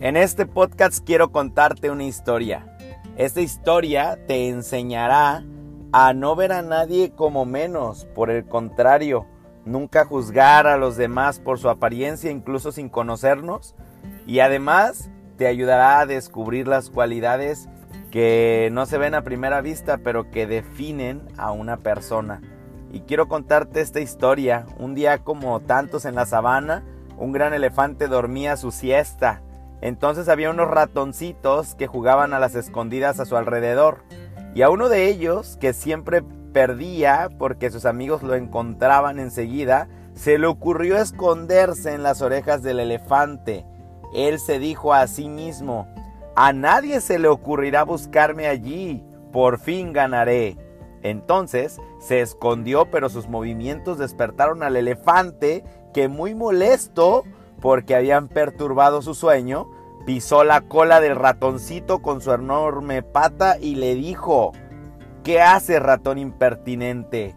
En este podcast quiero contarte una historia. Esta historia te enseñará a no ver a nadie como menos, por el contrario, nunca juzgar a los demás por su apariencia incluso sin conocernos y además te ayudará a descubrir las cualidades que no se ven a primera vista pero que definen a una persona. Y quiero contarte esta historia. Un día como tantos en la sabana, un gran elefante dormía su siesta entonces había unos ratoncitos que jugaban a las escondidas a su alrededor. Y a uno de ellos, que siempre perdía porque sus amigos lo encontraban enseguida, se le ocurrió esconderse en las orejas del elefante. Él se dijo a sí mismo, a nadie se le ocurrirá buscarme allí, por fin ganaré. Entonces se escondió, pero sus movimientos despertaron al elefante, que muy molesto porque habían perturbado su sueño, pisó la cola del ratoncito con su enorme pata y le dijo, ¿qué hace ratón impertinente?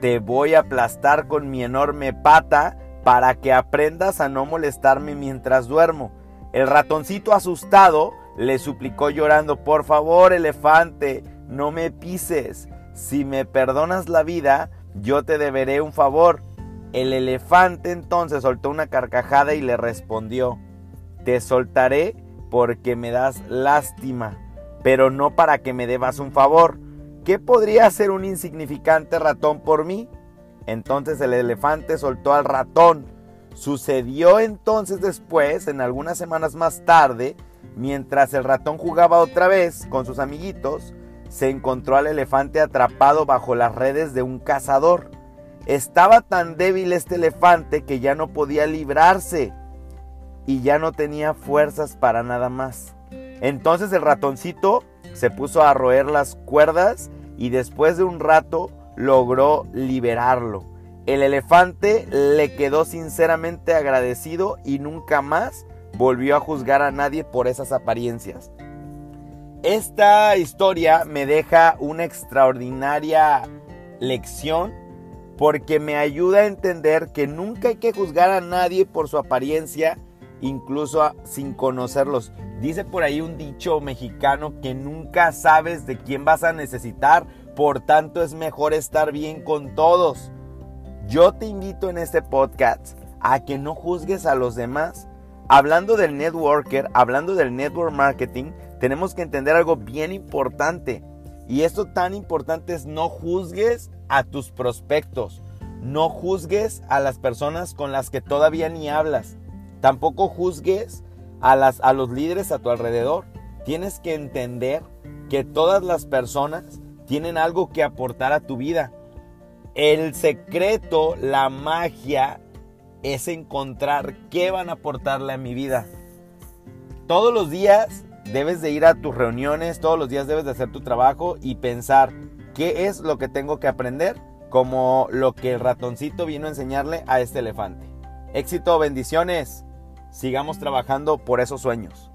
Te voy a aplastar con mi enorme pata para que aprendas a no molestarme mientras duermo. El ratoncito asustado le suplicó llorando, por favor, elefante, no me pises. Si me perdonas la vida, yo te deberé un favor. El elefante entonces soltó una carcajada y le respondió, te soltaré porque me das lástima, pero no para que me debas un favor. ¿Qué podría hacer un insignificante ratón por mí? Entonces el elefante soltó al ratón. Sucedió entonces después, en algunas semanas más tarde, mientras el ratón jugaba otra vez con sus amiguitos, se encontró al elefante atrapado bajo las redes de un cazador. Estaba tan débil este elefante que ya no podía librarse y ya no tenía fuerzas para nada más. Entonces el ratoncito se puso a roer las cuerdas y después de un rato logró liberarlo. El elefante le quedó sinceramente agradecido y nunca más volvió a juzgar a nadie por esas apariencias. Esta historia me deja una extraordinaria lección porque me ayuda a entender que nunca hay que juzgar a nadie por su apariencia, incluso sin conocerlos. Dice por ahí un dicho mexicano que nunca sabes de quién vas a necesitar, por tanto es mejor estar bien con todos. Yo te invito en este podcast a que no juzgues a los demás. Hablando del networker, hablando del network marketing, tenemos que entender algo bien importante. Y esto tan importante es no juzgues a tus prospectos. No juzgues a las personas con las que todavía ni hablas. Tampoco juzgues a, a los líderes a tu alrededor. Tienes que entender que todas las personas tienen algo que aportar a tu vida. El secreto, la magia, es encontrar qué van a aportarle a mi vida. Todos los días debes de ir a tus reuniones, todos los días debes de hacer tu trabajo y pensar qué es lo que tengo que aprender, como lo que el ratoncito vino a enseñarle a este elefante. Éxito, bendiciones. Sigamos trabajando por esos sueños.